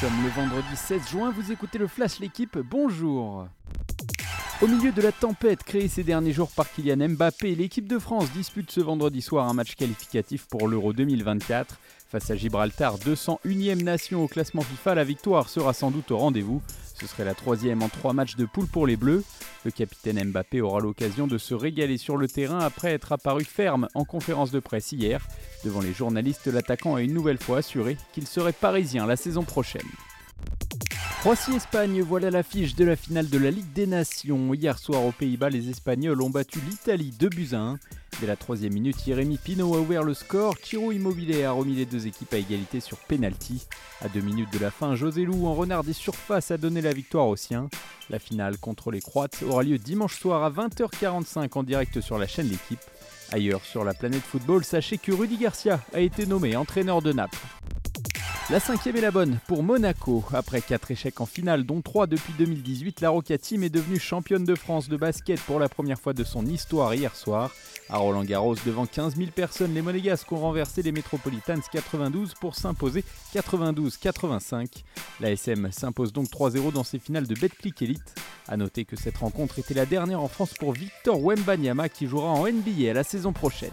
sommes le vendredi 16 juin, vous écoutez le Flash L'équipe, bonjour au milieu de la tempête créée ces derniers jours par Kylian Mbappé, l'équipe de France dispute ce vendredi soir un match qualificatif pour l'Euro 2024. Face à Gibraltar, 201e nation au classement FIFA, la victoire sera sans doute au rendez-vous. Ce serait la troisième en trois matchs de poule pour les Bleus. Le capitaine Mbappé aura l'occasion de se régaler sur le terrain après être apparu ferme en conférence de presse hier. Devant les journalistes, l'attaquant a une nouvelle fois assuré qu'il serait parisien la saison prochaine. Croatie-Espagne, voilà l'affiche de la finale de la Ligue des Nations. Hier soir aux Pays-Bas, les Espagnols ont battu l'Italie 2 buts à 1. Dès la troisième minute, Jérémy Pino a ouvert le score. Kiro Immobilier a remis les deux équipes à égalité sur penalty. À deux minutes de la fin, José Lou en renard des surfaces a donné la victoire aux siens. La finale contre les Croates aura lieu dimanche soir à 20h45 en direct sur la chaîne L'équipe. Ailleurs sur la planète football, sachez que Rudy Garcia a été nommé entraîneur de Naples. La cinquième est la bonne pour Monaco. Après quatre échecs en finale, dont trois depuis 2018, la Roca Team est devenue championne de France de basket pour la première fois de son histoire hier soir. À Roland Garros, devant 15 000 personnes, les Monégasques ont renversé les Metropolitans 92 pour s'imposer 92-85. La SM s'impose donc 3-0 dans ses finales de Betclic Elite. A noter que cette rencontre était la dernière en France pour Victor Wembanyama qui jouera en NBA la saison prochaine.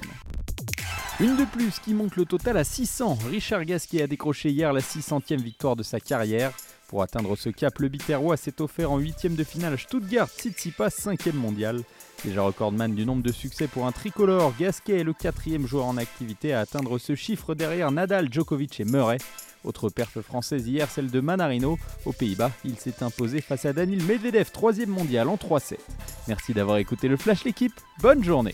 Une de plus qui monte le total à 600. Richard Gasquet a décroché hier la 600e victoire de sa carrière. Pour atteindre ce cap, le Biterrois s'est offert en 8 de finale Stuttgart Tsitsipas 5e mondial. Déjà recordman du nombre de succès pour un tricolore, Gasquet est le quatrième joueur en activité à atteindre ce chiffre derrière Nadal, Djokovic et Murray. Autre perf française hier, celle de Manarino. Aux Pays-Bas, il s'est imposé face à Danil Medvedev, 3 mondial en 3-7. Merci d'avoir écouté le Flash l'équipe, bonne journée